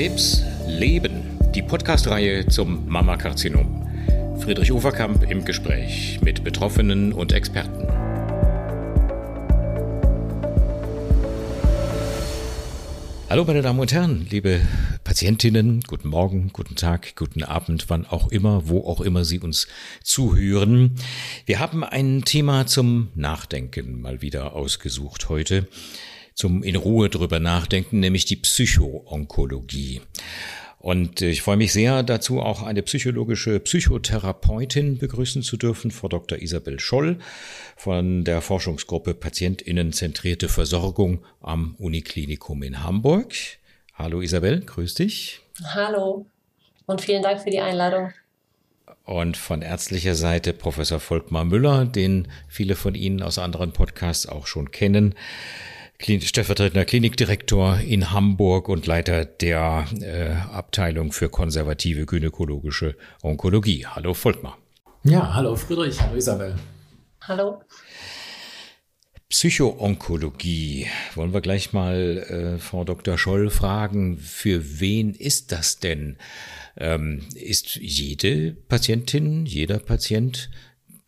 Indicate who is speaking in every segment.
Speaker 1: Krebs Leben, die Podcast-Reihe zum Mammakarzinom. Friedrich Uferkamp im Gespräch mit Betroffenen und Experten. Hallo meine Damen und Herren, liebe Patientinnen, guten Morgen, guten Tag, guten Abend, wann auch immer, wo auch immer Sie uns zuhören. Wir haben ein Thema zum Nachdenken mal wieder ausgesucht heute zum in Ruhe drüber nachdenken, nämlich die Psychoonkologie. Und ich freue mich sehr dazu, auch eine psychologische Psychotherapeutin begrüßen zu dürfen, Frau Dr. Isabel Scholl von der Forschungsgruppe Patientinnenzentrierte Versorgung am Uniklinikum in Hamburg. Hallo Isabel, grüß dich.
Speaker 2: Hallo und vielen Dank für die Einladung.
Speaker 1: Und von ärztlicher Seite Professor Volkmar Müller, den viele von Ihnen aus anderen Podcasts auch schon kennen stellvertretender Klinikdirektor in Hamburg und Leiter der äh, Abteilung für konservative gynäkologische Onkologie. Hallo Volkmar.
Speaker 3: Ja, hallo Friedrich, hallo Isabel.
Speaker 2: Hallo.
Speaker 1: Psychoonkologie. Wollen wir gleich mal äh, Frau Dr. Scholl fragen, für wen ist das denn? Ähm, ist jede Patientin, jeder Patient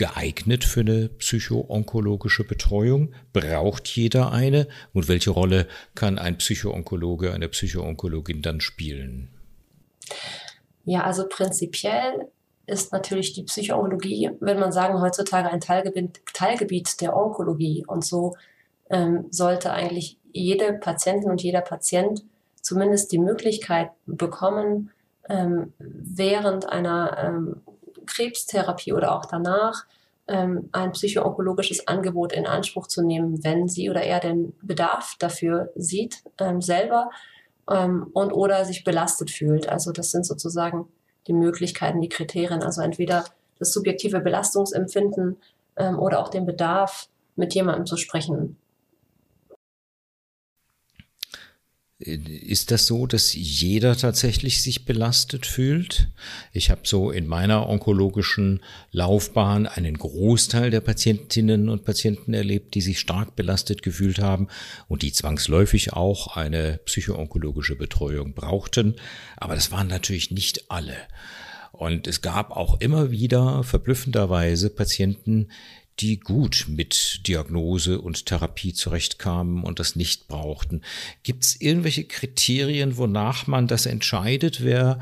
Speaker 1: geeignet für eine psychoonkologische Betreuung? Braucht jeder eine? Und welche Rolle kann ein Psychoonkologe, eine Psychoonkologin dann spielen?
Speaker 2: Ja, also prinzipiell ist natürlich die Psychoonkologie, würde man sagen, heutzutage ein Teilgebiet, Teilgebiet der Onkologie. Und so ähm, sollte eigentlich jede Patientin und jeder Patient zumindest die Möglichkeit bekommen, ähm, während einer ähm, Krebstherapie oder auch danach ähm, ein psychoonkologisches Angebot in Anspruch zu nehmen, wenn sie oder er den Bedarf dafür sieht, ähm, selber ähm, und oder sich belastet fühlt. Also das sind sozusagen die Möglichkeiten, die Kriterien. Also entweder das subjektive Belastungsempfinden ähm, oder auch den Bedarf, mit jemandem zu sprechen,
Speaker 1: Ist das so, dass jeder tatsächlich sich belastet fühlt? Ich habe so in meiner onkologischen Laufbahn einen Großteil der Patientinnen und Patienten erlebt, die sich stark belastet gefühlt haben und die zwangsläufig auch eine psychoonkologische Betreuung brauchten. Aber das waren natürlich nicht alle. Und es gab auch immer wieder verblüffenderweise Patienten, die gut mit Diagnose und Therapie zurechtkamen und das nicht brauchten. Gibt es irgendwelche Kriterien, wonach man das entscheidet, wer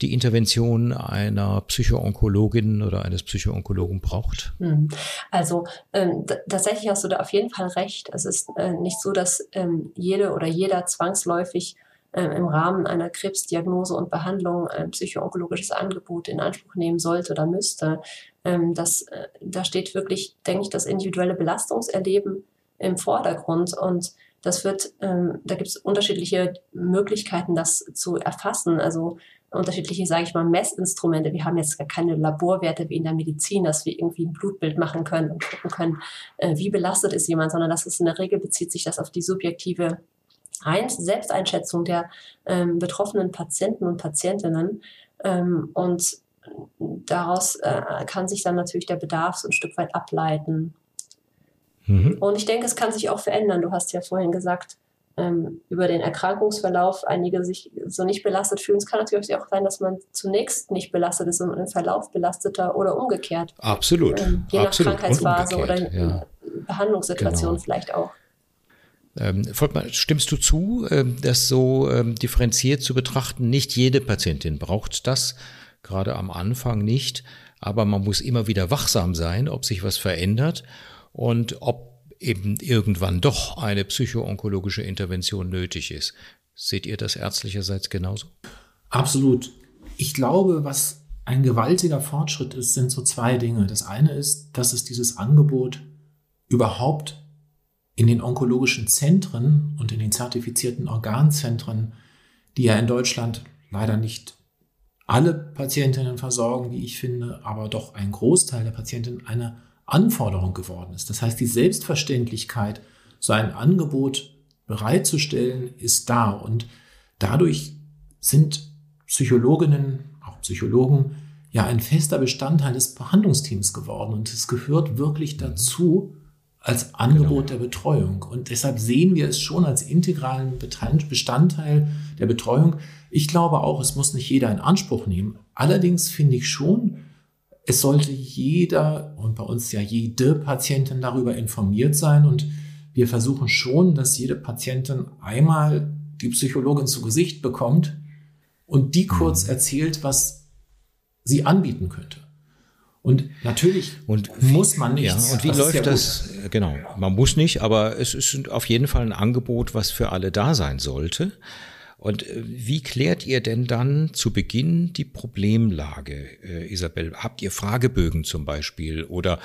Speaker 1: die Intervention einer Psychoonkologin oder eines Psychoonkologen braucht? Hm.
Speaker 2: Also ähm, tatsächlich hast du da auf jeden Fall recht. Es ist äh, nicht so, dass ähm, jede oder jeder zwangsläufig im Rahmen einer Krebsdiagnose und Behandlung ein psychoonkologisches Angebot in Anspruch nehmen sollte oder müsste. Ähm, das, äh, da steht wirklich, denke ich, das individuelle Belastungserleben im Vordergrund und das wird, ähm, da gibt es unterschiedliche Möglichkeiten, das zu erfassen. Also unterschiedliche, sage ich mal, Messinstrumente. Wir haben jetzt gar keine Laborwerte wie in der Medizin, dass wir irgendwie ein Blutbild machen können und gucken können, äh, wie belastet ist jemand, sondern das ist in der Regel bezieht sich das auf die subjektive Eins, Selbsteinschätzung der ähm, betroffenen Patienten und Patientinnen. Ähm, und daraus äh, kann sich dann natürlich der Bedarf so ein Stück weit ableiten. Mhm. Und ich denke, es kann sich auch verändern. Du hast ja vorhin gesagt, ähm, über den Erkrankungsverlauf einige sich so nicht belastet fühlen. Es kann natürlich auch sein, dass man zunächst nicht belastet ist und im Verlauf belasteter oder umgekehrt.
Speaker 1: Absolut.
Speaker 2: Ähm, je
Speaker 1: Absolut.
Speaker 2: nach Krankheitsphase oder ja. Behandlungssituation genau. vielleicht auch.
Speaker 1: Ähm, Volkmar, stimmst du zu, ähm, das so ähm, differenziert zu betrachten? Nicht jede Patientin braucht das, gerade am Anfang nicht, aber man muss immer wieder wachsam sein, ob sich was verändert und ob eben irgendwann doch eine psychoonkologische Intervention nötig ist. Seht ihr das ärztlicherseits genauso?
Speaker 3: Absolut. Ich glaube, was ein gewaltiger Fortschritt ist, sind so zwei Dinge. Das eine ist, dass es dieses Angebot überhaupt in den onkologischen Zentren und in den zertifizierten Organzentren, die ja in Deutschland leider nicht alle Patientinnen versorgen, wie ich finde, aber doch ein Großteil der Patientinnen eine Anforderung geworden ist. Das heißt, die Selbstverständlichkeit, so ein Angebot bereitzustellen, ist da. Und dadurch sind Psychologinnen, auch Psychologen, ja ein fester Bestandteil des Behandlungsteams geworden. Und es gehört wirklich dazu, als Angebot genau. der Betreuung. Und deshalb sehen wir es schon als integralen Bestandteil der Betreuung. Ich glaube auch, es muss nicht jeder in Anspruch nehmen. Allerdings finde ich schon, es sollte jeder und bei uns ja jede Patientin darüber informiert sein. Und wir versuchen schon, dass jede Patientin einmal die Psychologin zu Gesicht bekommt und die kurz mhm. erzählt, was sie anbieten könnte. Und natürlich
Speaker 1: und wie, muss man nicht. Ja, und wie das läuft das? Gut. Genau, man muss nicht, aber es ist auf jeden Fall ein Angebot, was für alle da sein sollte. Und äh, wie klärt ihr denn dann zu Beginn die Problemlage, äh, Isabel? Habt ihr Fragebögen zum Beispiel oder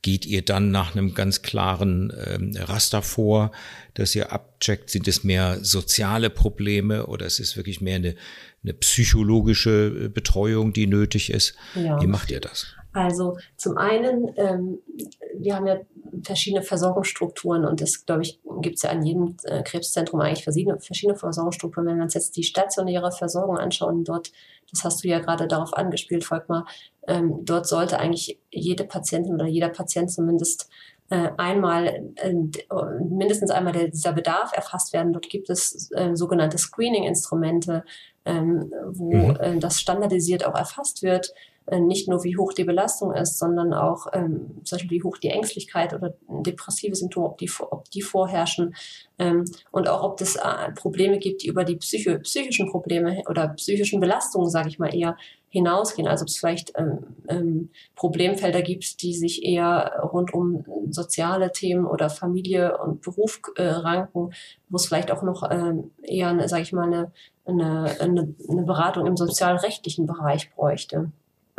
Speaker 1: geht ihr dann nach einem ganz klaren ähm, Raster vor, dass ihr abcheckt, sind es mehr soziale Probleme oder ist es wirklich mehr eine, eine psychologische äh, Betreuung, die nötig ist? Ja. Wie macht ihr das?
Speaker 2: Also zum einen, ähm, wir haben ja verschiedene Versorgungsstrukturen und das, glaube ich, gibt es ja an jedem äh, Krebszentrum eigentlich verschiedene, verschiedene Versorgungsstrukturen. Wenn wir uns jetzt die stationäre Versorgung anschauen, dort, das hast du ja gerade darauf angespielt, Volkmar, ähm, dort sollte eigentlich jede Patientin oder jeder Patient zumindest äh, einmal, äh, mindestens einmal der, dieser Bedarf erfasst werden. Dort gibt es äh, sogenannte Screening-Instrumente, ähm, wo mhm. äh, das standardisiert auch erfasst wird, nicht nur wie hoch die Belastung ist, sondern auch ähm, zum Beispiel wie hoch die Ängstlichkeit oder depressive Symptome, ob die, ob die vorherrschen ähm, und auch ob es äh, Probleme gibt, die über die Psycho psychischen Probleme oder psychischen Belastungen, sage ich mal, eher hinausgehen. Also ob es vielleicht ähm, ähm, Problemfelder gibt, die sich eher rund um soziale Themen oder Familie und Beruf äh, ranken, wo es vielleicht auch noch ähm, eher, sage ich mal, eine, eine, eine Beratung im sozialrechtlichen Bereich bräuchte.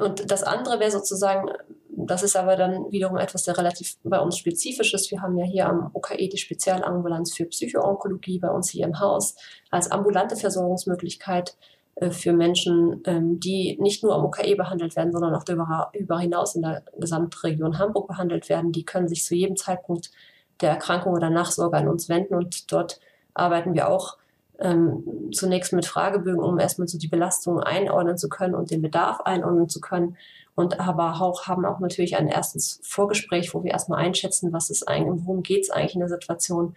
Speaker 2: Und das andere wäre sozusagen, das ist aber dann wiederum etwas, der relativ bei uns spezifisch ist. Wir haben ja hier am OKE die Spezialambulanz für Psychoonkologie bei uns hier im Haus als ambulante Versorgungsmöglichkeit äh, für Menschen, ähm, die nicht nur am OKE behandelt werden, sondern auch darüber hinaus in der Gesamtregion Hamburg behandelt werden. Die können sich zu jedem Zeitpunkt der Erkrankung oder Nachsorge an uns wenden und dort arbeiten wir auch ähm, zunächst mit Fragebögen, um erstmal so die Belastung einordnen zu können und den Bedarf einordnen zu können. Und aber auch haben auch natürlich ein erstes Vorgespräch, wo wir erstmal einschätzen, was ist eigentlich, worum geht es eigentlich in der Situation.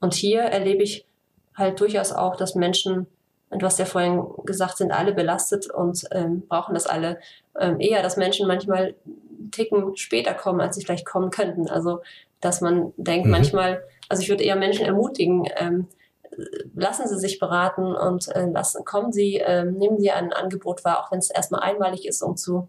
Speaker 2: Und hier erlebe ich halt durchaus auch, dass Menschen, du hast ja vorhin gesagt, sind alle belastet und ähm, brauchen das alle ähm, eher, dass Menschen manchmal Ticken später kommen, als sie vielleicht kommen könnten. Also dass man denkt mhm. manchmal, also ich würde eher Menschen ermutigen, ähm, lassen Sie sich beraten und äh, lassen, kommen Sie, äh, nehmen Sie ein Angebot wahr, auch wenn es erstmal einmalig ist, um zu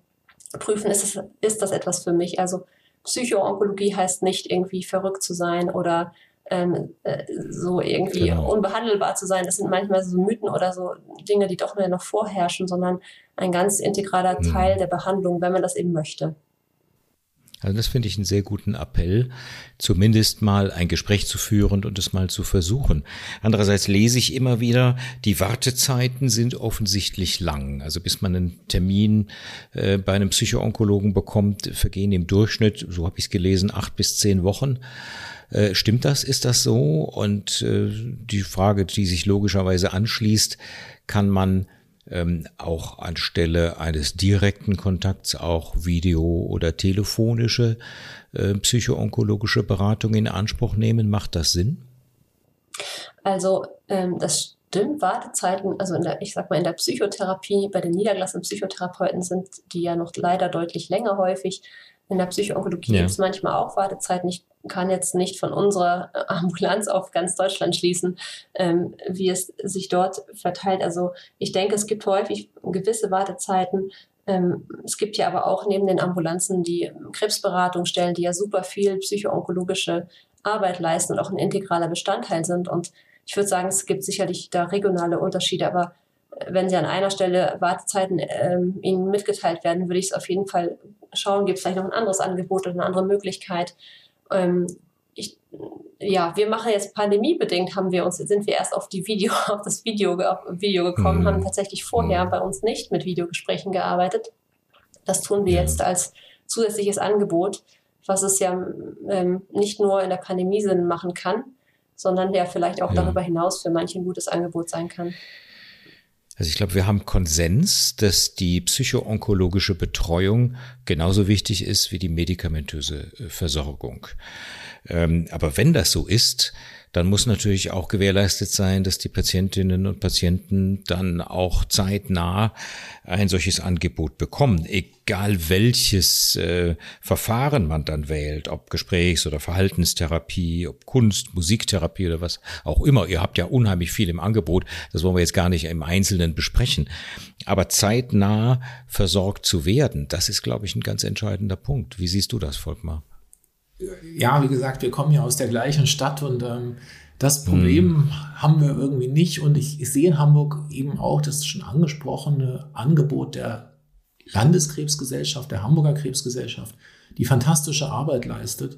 Speaker 2: prüfen, ist, es, ist das etwas für mich. Also Psychoonkologie heißt nicht irgendwie verrückt zu sein oder ähm, äh, so irgendwie genau. unbehandelbar zu sein. Das sind manchmal so Mythen oder so Dinge, die doch mehr noch vorherrschen, sondern ein ganz integraler mhm. Teil der Behandlung, wenn man das eben möchte.
Speaker 1: Also das finde ich einen sehr guten Appell, zumindest mal ein Gespräch zu führen und es mal zu versuchen. Andererseits lese ich immer wieder, die Wartezeiten sind offensichtlich lang. Also bis man einen Termin äh, bei einem Psychoonkologen bekommt, vergehen im Durchschnitt, so habe ich es gelesen, acht bis zehn Wochen. Äh, stimmt das? Ist das so? Und äh, die Frage, die sich logischerweise anschließt, kann man ähm, auch anstelle eines direkten Kontakts auch Video- oder telefonische äh, psychoonkologische Beratung in Anspruch nehmen? Macht das Sinn?
Speaker 2: Also ähm, das stimmt, Wartezeiten, also in der, ich sag mal in der Psychotherapie, bei den niedergelassenen Psychotherapeuten sind die ja noch leider deutlich länger häufig. In der Psychoonkologie ja. gibt es manchmal auch Wartezeiten. Ich kann jetzt nicht von unserer äh, Ambulanz auf ganz Deutschland schließen, ähm, wie es sich dort verteilt. Also ich denke, es gibt häufig gewisse Wartezeiten. Ähm, es gibt ja aber auch neben den Ambulanzen die Krebsberatung stellen, die ja super viel psychoonkologische Arbeit leisten und auch ein integraler Bestandteil sind. Und ich würde sagen, es gibt sicherlich da regionale Unterschiede, aber wenn sie an einer Stelle Wartezeiten ähm, ihnen mitgeteilt werden, würde ich es auf jeden Fall schauen, gibt es vielleicht noch ein anderes Angebot oder eine andere Möglichkeit. Ähm, ich, ja, wir machen jetzt pandemiebedingt, haben wir uns, sind wir erst auf die Video, auf das Video, auf Video gekommen, mhm. haben tatsächlich vorher mhm. bei uns nicht mit Videogesprächen gearbeitet. Das tun wir ja. jetzt als zusätzliches Angebot, was es ja ähm, nicht nur in der Pandemie Sinn machen kann, sondern der vielleicht auch ja. darüber hinaus für manche ein gutes Angebot sein kann.
Speaker 1: Also ich glaube, wir haben Konsens, dass die psychoonkologische Betreuung genauso wichtig ist wie die medikamentöse äh, Versorgung. Ähm, aber wenn das so ist, dann muss natürlich auch gewährleistet sein, dass die Patientinnen und Patienten dann auch zeitnah ein solches Angebot bekommen, egal welches äh, Verfahren man dann wählt, ob Gesprächs- oder Verhaltenstherapie, ob Kunst, Musiktherapie oder was auch immer. Ihr habt ja unheimlich viel im Angebot, das wollen wir jetzt gar nicht im Einzelnen besprechen. Aber zeitnah versorgt zu werden, das ist, glaube ich, ein ganz entscheidender Punkt. Wie siehst du das, Volkmar?
Speaker 3: Ja, wie gesagt, wir kommen ja aus der gleichen Stadt und ähm, das Problem hm. haben wir irgendwie nicht. Und ich, ich sehe in Hamburg eben auch das schon angesprochene Angebot der Landeskrebsgesellschaft, der Hamburger Krebsgesellschaft, die fantastische Arbeit leistet.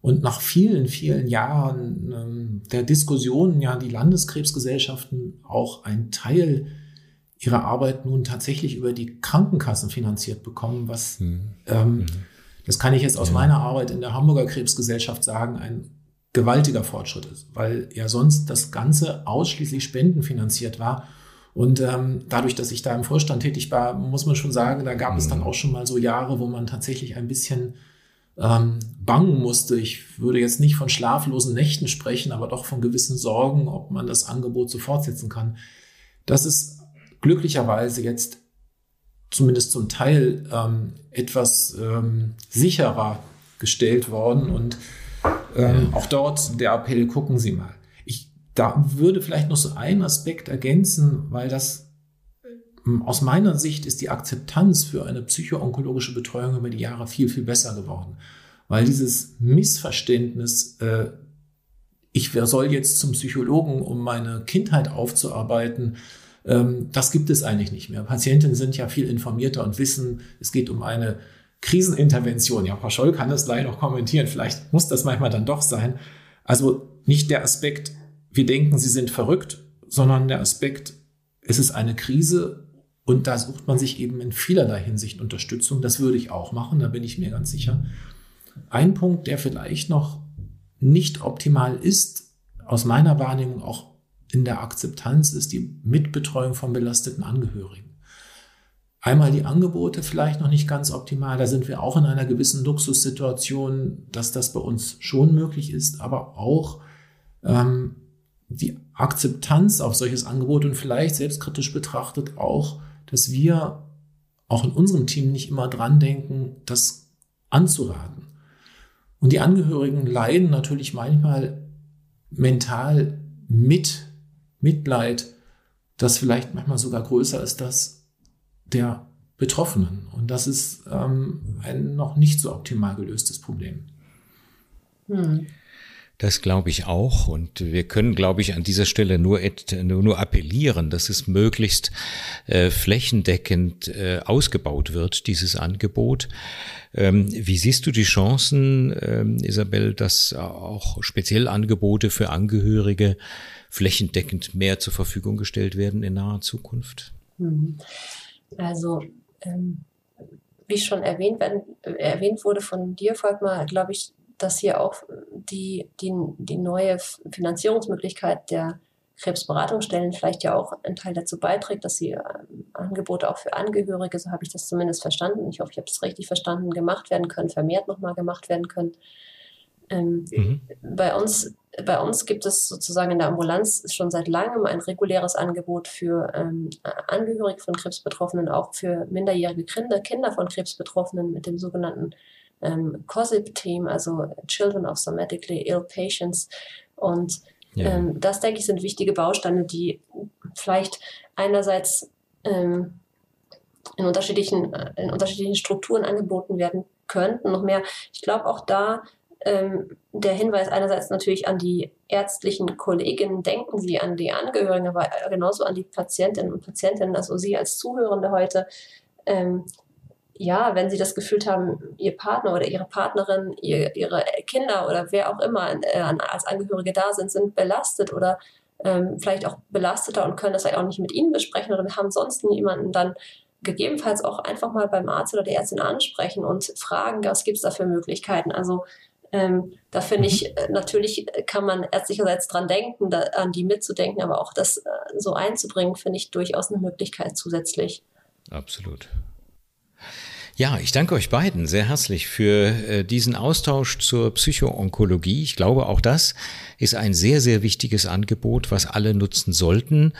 Speaker 3: Und nach vielen, vielen Jahren ähm, der Diskussionen ja die Landeskrebsgesellschaften auch einen Teil ihrer Arbeit nun tatsächlich über die Krankenkassen finanziert bekommen, was hm. Ähm, hm das kann ich jetzt aus ja. meiner Arbeit in der Hamburger Krebsgesellschaft sagen, ein gewaltiger Fortschritt ist, weil ja sonst das Ganze ausschließlich spendenfinanziert war. Und ähm, dadurch, dass ich da im Vorstand tätig war, muss man schon sagen, da gab mhm. es dann mhm. auch schon mal so Jahre, wo man tatsächlich ein bisschen ähm, bangen musste. Ich würde jetzt nicht von schlaflosen Nächten sprechen, aber doch von gewissen Sorgen, ob man das Angebot so fortsetzen kann. Das ist glücklicherweise jetzt zumindest zum Teil ähm, etwas ähm, sicherer gestellt worden. Und ähm, auch dort der Appell, gucken Sie mal. Ich da würde vielleicht noch so einen Aspekt ergänzen, weil das ähm, aus meiner Sicht ist die Akzeptanz für eine psychoonkologische Betreuung über die Jahre viel, viel besser geworden. Weil dieses Missverständnis, äh, ich soll jetzt zum Psychologen, um meine Kindheit aufzuarbeiten, das gibt es eigentlich nicht mehr. Patientinnen sind ja viel informierter und wissen, es geht um eine Krisenintervention. Ja, Frau Scholl kann das gleich noch kommentieren. Vielleicht muss das manchmal dann doch sein. Also nicht der Aspekt, wir denken, Sie sind verrückt, sondern der Aspekt, es ist eine Krise und da sucht man sich eben in vielerlei Hinsicht Unterstützung. Das würde ich auch machen, da bin ich mir ganz sicher. Ein Punkt, der vielleicht noch nicht optimal ist, aus meiner Wahrnehmung auch in der Akzeptanz ist die Mitbetreuung von belasteten Angehörigen. Einmal die Angebote vielleicht noch nicht ganz optimal. Da sind wir auch in einer gewissen Luxussituation, dass das bei uns schon möglich ist, aber auch ähm, die Akzeptanz auf solches Angebot und vielleicht selbstkritisch betrachtet auch, dass wir auch in unserem Team nicht immer dran denken, das anzuraten. Und die Angehörigen leiden natürlich manchmal mental mit Mitleid, das vielleicht manchmal sogar größer ist, das der Betroffenen. Und das ist ähm, ein noch nicht so optimal gelöstes Problem.
Speaker 1: Hm. Das glaube ich auch. Und wir können, glaube ich, an dieser Stelle nur, nur, appellieren, dass es möglichst äh, flächendeckend äh, ausgebaut wird, dieses Angebot. Ähm, wie siehst du die Chancen, ähm, Isabel, dass auch speziell Angebote für Angehörige flächendeckend mehr zur Verfügung gestellt werden in naher Zukunft? Mhm.
Speaker 2: Also, ähm, wie schon erwähnt, werden, erwähnt wurde von dir, Volkmar, glaube ich, dass hier auch die, die, die neue Finanzierungsmöglichkeit der Krebsberatungsstellen vielleicht ja auch ein Teil dazu beiträgt, dass sie ähm, Angebote auch für Angehörige, so habe ich das zumindest verstanden, ich hoffe, ich habe es richtig verstanden, gemacht werden können, vermehrt nochmal gemacht werden können. Ähm, mhm. Bei uns bei uns gibt es sozusagen in der Ambulanz schon seit langem ein reguläres Angebot für ähm, Angehörige von Krebsbetroffenen, auch für minderjährige Kinder, Kinder von Krebsbetroffenen mit dem sogenannten ähm, COSIP-Team, also Children of Somatically Ill Patients. Und ja. ähm, das, denke ich, sind wichtige Bausteine, die vielleicht einerseits ähm, in, unterschiedlichen, in unterschiedlichen Strukturen angeboten werden könnten. Noch mehr, ich glaube auch da, ähm, der Hinweis einerseits natürlich an die ärztlichen Kolleginnen, denken Sie an die Angehörigen, aber genauso an die Patientinnen und Patientinnen, also Sie als Zuhörende heute. Ähm, ja, wenn Sie das Gefühl haben, Ihr Partner oder Ihre Partnerin, ihr, Ihre Kinder oder wer auch immer äh, als Angehörige da sind, sind belastet oder ähm, vielleicht auch belasteter und können das auch nicht mit Ihnen besprechen oder haben sonst niemanden, dann gegebenenfalls auch einfach mal beim Arzt oder der Ärztin ansprechen und fragen, was gibt es da für Möglichkeiten. Also ähm, da finde ich, äh, natürlich kann man ärztlicherseits dran denken, da, an die mitzudenken, aber auch das äh, so einzubringen, finde ich durchaus eine Möglichkeit zusätzlich.
Speaker 1: Absolut. Ja, ich danke euch beiden sehr herzlich für äh, diesen Austausch zur Psychoonkologie. Ich glaube, auch das ist ein sehr, sehr wichtiges Angebot, was alle nutzen sollten,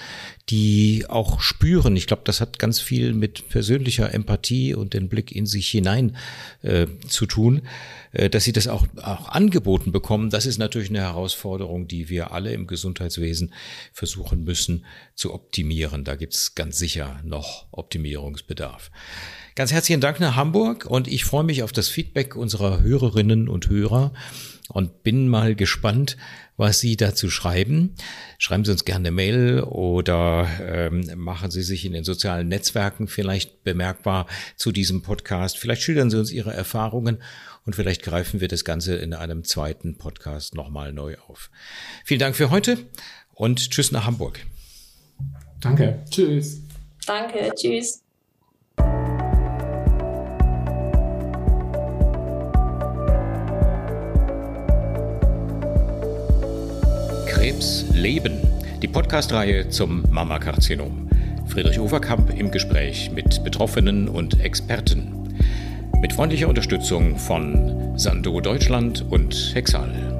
Speaker 1: die auch spüren. Ich glaube, das hat ganz viel mit persönlicher Empathie und den Blick in sich hinein äh, zu tun, äh, dass sie das auch, auch angeboten bekommen. Das ist natürlich eine Herausforderung, die wir alle im Gesundheitswesen versuchen müssen zu optimieren. Da gibt es ganz sicher noch Optimierungsbedarf. Ganz herzlichen Dank nach Hamburg und ich freue mich auf das Feedback unserer Hörerinnen und Hörer und bin mal gespannt, was Sie dazu schreiben. Schreiben Sie uns gerne eine Mail oder ähm, machen Sie sich in den sozialen Netzwerken vielleicht bemerkbar zu diesem Podcast. Vielleicht schildern Sie uns Ihre Erfahrungen und vielleicht greifen wir das Ganze in einem zweiten Podcast nochmal neu auf. Vielen Dank für heute und tschüss nach Hamburg.
Speaker 3: Danke. Tschüss.
Speaker 2: Danke. Tschüss.
Speaker 1: Krebs leben. Die Podcastreihe zum Mammakarzinom. Friedrich Overkamp im Gespräch mit Betroffenen und Experten. Mit freundlicher Unterstützung von Sando Deutschland und Hexal.